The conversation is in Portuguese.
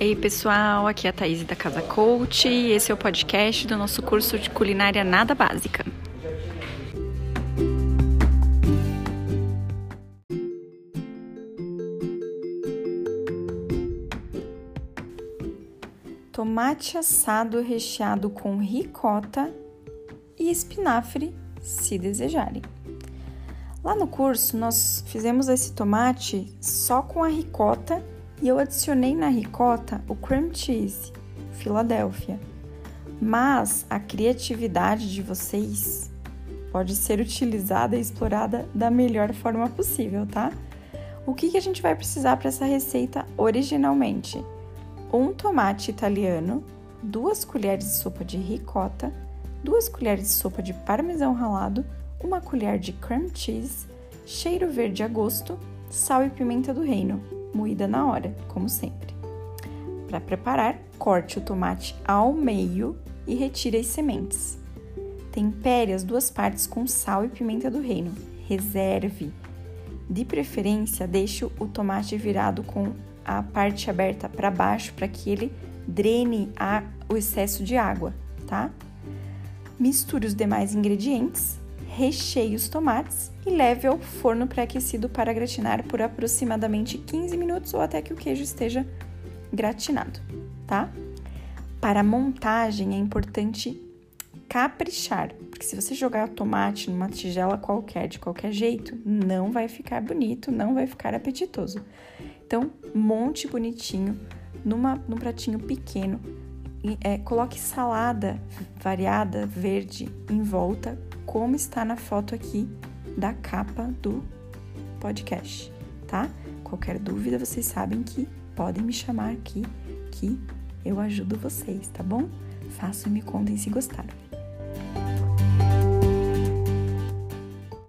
Ei pessoal, aqui é a Thaís da Casa Coach e esse é o podcast do nosso curso de culinária nada básica. Tomate assado recheado com ricota e espinafre, se desejarem. Lá no curso, nós fizemos esse tomate só com a ricota e eu adicionei na ricota o cream cheese, Filadélfia. Mas a criatividade de vocês pode ser utilizada e explorada da melhor forma possível, tá? O que, que a gente vai precisar para essa receita originalmente? Um tomate italiano, duas colheres de sopa de ricota, duas colheres de sopa de parmesão ralado, uma colher de cream cheese, cheiro verde a gosto, sal e pimenta do reino, moída na hora, como sempre. Para preparar, corte o tomate ao meio e retire as sementes. Tempere as duas partes com sal e pimenta do reino. Reserve. De preferência, deixe o tomate virado com a parte aberta para baixo para que ele drene a, o excesso de água, tá? Misture os demais ingredientes recheie os tomates e leve ao forno pré-aquecido para gratinar por aproximadamente 15 minutos ou até que o queijo esteja gratinado, tá? Para a montagem é importante caprichar, porque se você jogar o tomate numa tigela qualquer, de qualquer jeito, não vai ficar bonito, não vai ficar apetitoso. Então, monte bonitinho numa, num pratinho pequeno, e, é, coloque salada variada verde em volta como está na foto aqui da capa do podcast, tá? Qualquer dúvida, vocês sabem que podem me chamar aqui que eu ajudo vocês, tá bom? Façam e me contem se gostaram.